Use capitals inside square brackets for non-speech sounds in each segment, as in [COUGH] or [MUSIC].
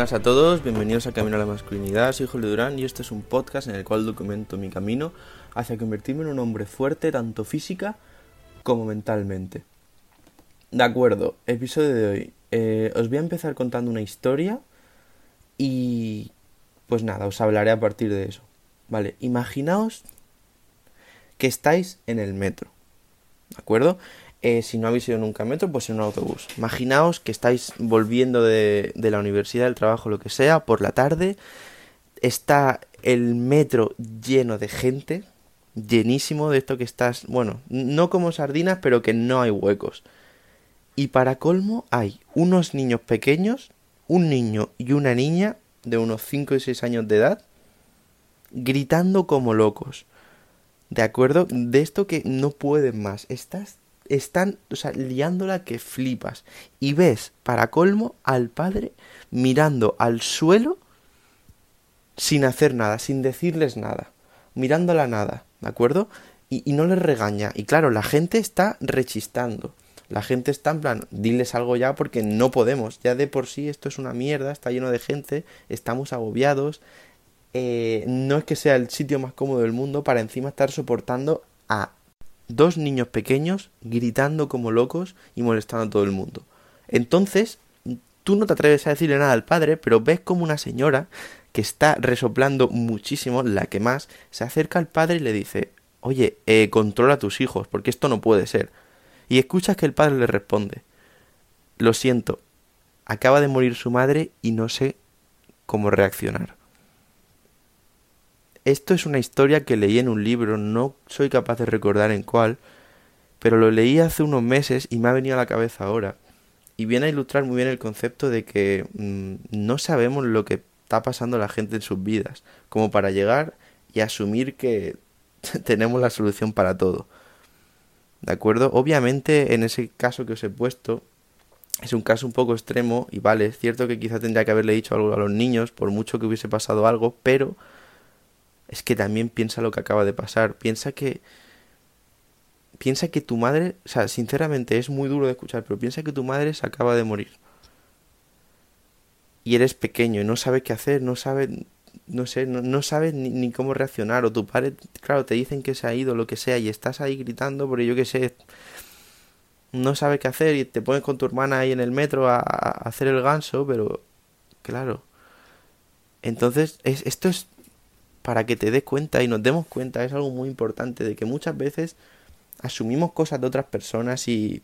Buenas a todos, bienvenidos a Camino a la Masculinidad, soy Julio Durán y este es un podcast en el cual documento mi camino hacia convertirme en un hombre fuerte tanto física como mentalmente. De acuerdo, episodio de hoy. Eh, os voy a empezar contando una historia y pues nada, os hablaré a partir de eso. Vale, imaginaos que estáis en el metro. ¿De acuerdo? Eh, si no habéis ido nunca en metro, pues en un autobús. Imaginaos que estáis volviendo de, de la universidad, del trabajo, lo que sea, por la tarde. Está el metro lleno de gente, llenísimo de esto que estás, bueno, no como sardinas, pero que no hay huecos. Y para colmo hay unos niños pequeños, un niño y una niña de unos 5 y 6 años de edad, gritando como locos. ¿De acuerdo? De esto que no pueden más. Estás están, o sea, liándola que flipas. Y ves, para colmo, al padre mirando al suelo sin hacer nada, sin decirles nada, mirando a nada, ¿de acuerdo? Y, y no les regaña. Y claro, la gente está rechistando. La gente está en plan, diles algo ya porque no podemos. Ya de por sí esto es una mierda, está lleno de gente, estamos agobiados. Eh, no es que sea el sitio más cómodo del mundo para encima estar soportando a dos niños pequeños gritando como locos y molestando a todo el mundo. Entonces, tú no te atreves a decirle nada al padre, pero ves como una señora que está resoplando muchísimo, la que más, se acerca al padre y le dice, oye, eh, controla a tus hijos, porque esto no puede ser. Y escuchas que el padre le responde, lo siento, acaba de morir su madre y no sé cómo reaccionar. Esto es una historia que leí en un libro, no soy capaz de recordar en cuál, pero lo leí hace unos meses y me ha venido a la cabeza ahora. Y viene a ilustrar muy bien el concepto de que mmm, no sabemos lo que está pasando la gente en sus vidas, como para llegar y asumir que [LAUGHS] tenemos la solución para todo. ¿De acuerdo? Obviamente en ese caso que os he puesto es un caso un poco extremo y vale, es cierto que quizá tendría que haberle dicho algo a los niños por mucho que hubiese pasado algo, pero es que también piensa lo que acaba de pasar. Piensa que. Piensa que tu madre. O sea, sinceramente es muy duro de escuchar, pero piensa que tu madre se acaba de morir. Y eres pequeño y no sabes qué hacer, no sabes. No sé, no, no sabes ni, cómo reaccionar. O tu padre, claro, te dicen que se ha ido, lo que sea, y estás ahí gritando, pero yo qué sé. No sabes qué hacer y te pones con tu hermana ahí en el metro a, hacer el ganso, pero. Claro. Entonces, es, esto es para que te des cuenta y nos demos cuenta, es algo muy importante, de que muchas veces asumimos cosas de otras personas y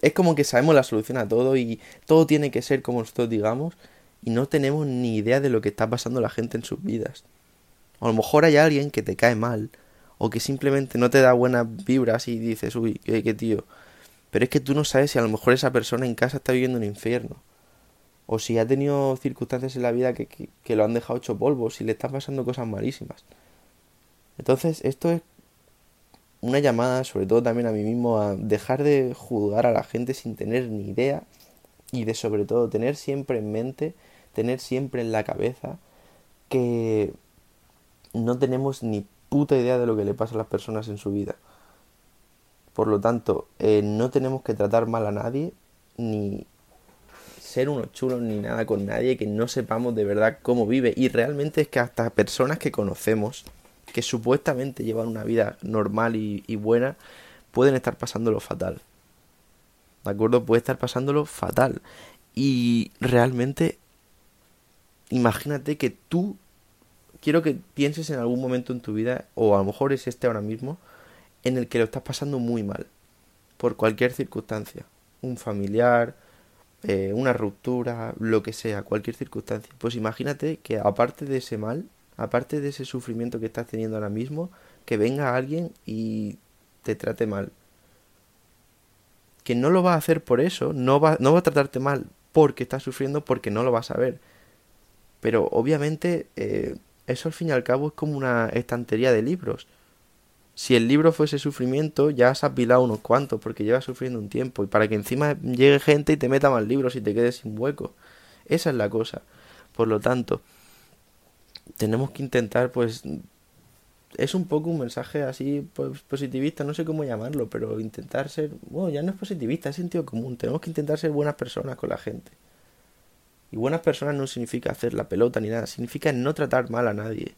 es como que sabemos la solución a todo y todo tiene que ser como nosotros digamos y no tenemos ni idea de lo que está pasando la gente en sus vidas. A lo mejor hay alguien que te cae mal o que simplemente no te da buenas vibras y dices, uy, qué, qué tío. Pero es que tú no sabes si a lo mejor esa persona en casa está viviendo un infierno o si ha tenido circunstancias en la vida que, que, lo han dejado hecho polvo, si le están pasando cosas malísimas. Entonces, esto es una llamada, sobre todo también a mí mismo, a dejar de juzgar a la gente sin tener ni idea y de sobre todo tener siempre en mente, tener siempre en la cabeza que no tenemos ni puta idea de lo que le pasa a las personas en su vida. Por lo tanto, eh, no tenemos que tratar mal a nadie ni ser unos chulos ni nada con nadie, que no sepamos de verdad cómo vive. Y realmente es que hasta personas que conocemos, que supuestamente llevan una vida normal y, buena, pueden estar pasándolo fatal. ¿De acuerdo? Puede estar pasándolo fatal. Y realmente, imagínate que tú, quiero que pienses en algún momento en tu vida, o a lo mejor es este ahora mismo, en el que lo estás pasando muy mal, por cualquier circunstancia. Un familiar, eh, una ruptura, lo que sea, cualquier circunstancia. Pues imagínate que aparte de ese mal, aparte de ese sufrimiento que estás teniendo ahora mismo, que venga alguien y te trate mal. Que no lo va a hacer por eso, no va, no va a tratarte mal porque estás sufriendo, porque no lo vas a ver. Pero obviamente eh, eso al fin y al cabo es como una estantería de libros si el libro fuese sufrimiento, ya has apilado unos cuantos porque llevas sufriendo un tiempo. Y para que encima llegue gente y te meta más libros y te quedes sin hueco. Esa es la cosa. Por lo tanto, tenemos que intentar, pues. Es un poco un mensaje así pues, positivista, no sé cómo llamarlo, pero intentar ser. Bueno, ya no es positivista, es sentido común. Tenemos que intentar ser buenas personas con la gente. Y buenas personas no significa hacer la pelota ni nada, significa no tratar mal a nadie.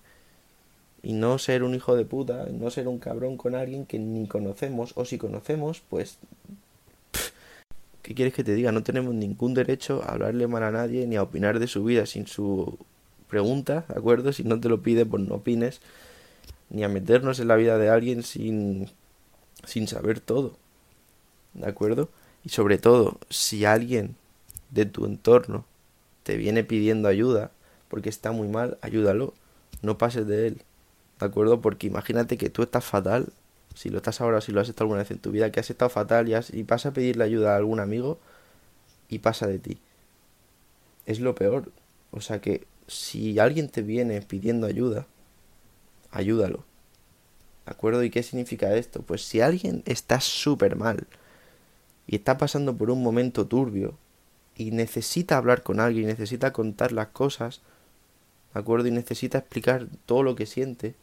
Y no ser un hijo de puta, no ser un cabrón con alguien que ni conocemos, o si conocemos, pues... ¿Qué quieres que te diga? No tenemos ningún derecho a hablarle mal a nadie ni a opinar de su vida sin su pregunta, ¿de acuerdo? Si no te lo pide, pues no opines. Ni a meternos en la vida de alguien sin, sin saber todo. ¿De acuerdo? Y sobre todo, si alguien de tu entorno te viene pidiendo ayuda porque está muy mal, ayúdalo. No pases de él. ¿De acuerdo? Porque imagínate que tú estás fatal. Si lo estás ahora si lo has estado alguna vez en tu vida, que has estado fatal y, has, y vas a pedirle ayuda a algún amigo y pasa de ti. Es lo peor. O sea que si alguien te viene pidiendo ayuda, ayúdalo. ¿De acuerdo? ¿Y qué significa esto? Pues si alguien está súper mal y está pasando por un momento turbio y necesita hablar con alguien, necesita contar las cosas, ¿de acuerdo? Y necesita explicar todo lo que siente,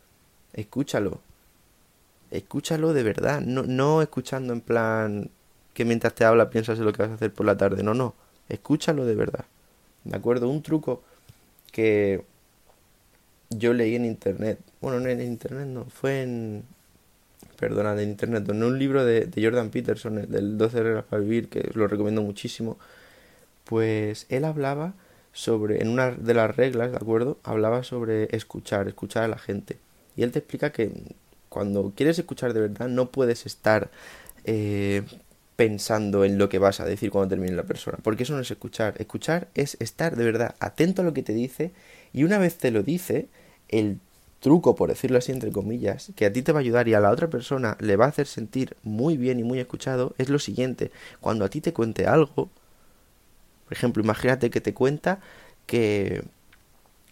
escúchalo. Escúchalo de verdad, no, no escuchando en plan que mientras te habla piensas en lo que vas a hacer por la tarde, no, no, escúchalo de verdad. ¿De acuerdo? Un truco que yo leí en internet, bueno, no en internet, no, fue en, perdona, en internet, en un libro de, Jordan Peterson, el del 12 reglas para vivir, que lo recomiendo muchísimo, pues él hablaba sobre, en una de las reglas, ¿de acuerdo? Hablaba sobre escuchar, escuchar a la gente. Y él te explica que cuando quieres escuchar de verdad no puedes estar eh, pensando en lo que vas a decir cuando termine la persona, porque eso no es escuchar. Escuchar es estar de verdad atento a lo que te dice y una vez te lo dice, el truco, por decirlo así entre comillas, que a ti te va a ayudar y a la otra persona le va a hacer sentir muy bien y muy escuchado, es lo siguiente. Cuando a ti te cuente algo, por ejemplo, imagínate que te cuenta que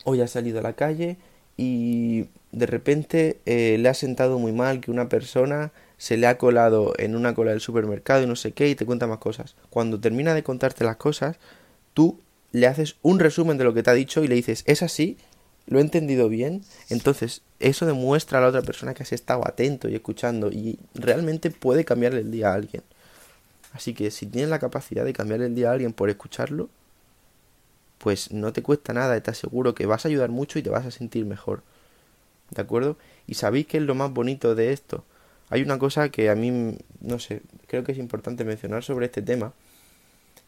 hoy ha salido a la calle y de repente eh, le ha sentado muy mal que una persona se le ha colado en una cola del supermercado y no sé qué y te cuenta más cosas. Cuando termina de contarte las cosas, tú le haces un resumen de lo que te ha dicho y le dices, es así, lo he entendido bien, entonces eso demuestra a la otra persona que has estado atento y escuchando y realmente puede cambiarle el día a alguien. Así que si tienes la capacidad de cambiarle el día a alguien por escucharlo, pues no te cuesta nada, te aseguro que vas a ayudar mucho y te vas a sentir mejor. ¿De acuerdo? Y sabéis que es lo más bonito de esto, hay una cosa que a mí, no sé, creo que es importante mencionar sobre este tema,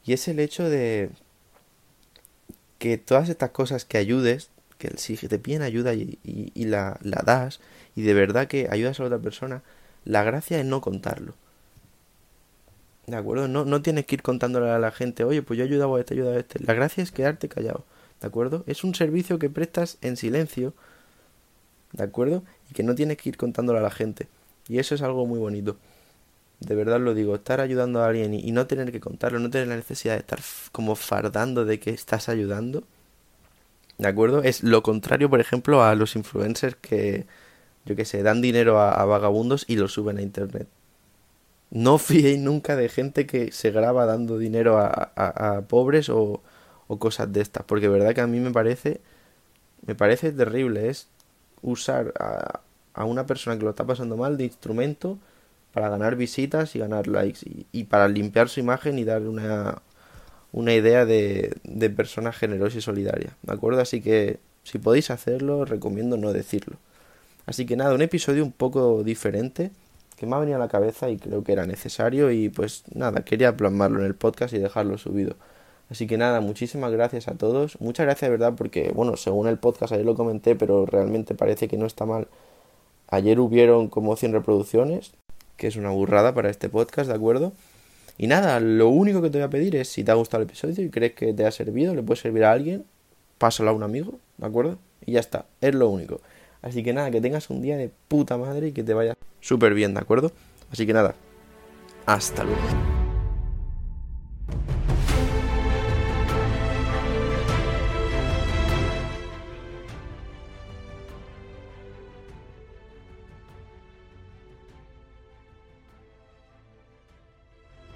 y es el hecho de que todas estas cosas que ayudes, que si te piden ayuda y, la, la, das, y de verdad que ayudas a otra persona, la gracia es no contarlo. ¿De acuerdo? No, no tienes que ir contándole a la gente, oye, pues yo he ayudado a este, he ayudado a este. La gracia es quedarte callado. ¿De acuerdo? Es un servicio que prestas en silencio. ¿De acuerdo? Y que no tienes que ir contándolo a la gente. Y eso es algo muy bonito. De verdad lo digo, estar ayudando a alguien y, no tener que contarlo, no tener la necesidad de estar como fardando de que estás ayudando. ¿De acuerdo? Es lo contrario, por ejemplo, a los influencers que, yo que sé, dan dinero a, vagabundos y lo suben a internet. No fiéis nunca de gente que se graba dando dinero a, a, pobres o, o, cosas de estas, porque verdad que a mí me parece, me parece terrible, es usar a, a una persona que lo está pasando mal de instrumento para ganar visitas y ganar likes y, para limpiar su imagen y dar una, una idea de, de persona generosa y solidaria, ¿de acuerdo? Así que si podéis hacerlo, recomiendo no decirlo. Así que nada, un episodio un poco diferente que me ha venido a la cabeza y creo que era necesario y pues nada, quería plasmarlo en el podcast y dejarlo subido. Así que nada, muchísimas gracias a todos. Muchas gracias verdad porque, bueno, según el podcast ayer lo comenté, pero realmente parece que no está mal Ayer hubieron como 100 reproducciones, que es una burrada para este podcast, ¿de acuerdo? Y nada, lo único que te voy a pedir es si te ha gustado el episodio y crees que te ha servido, le puede servir a alguien, pásalo a un amigo, ¿de acuerdo? Y ya está, es lo único. Así que nada, que tengas un día de puta madre y que te vaya súper bien, ¿de acuerdo? Así que nada, hasta luego.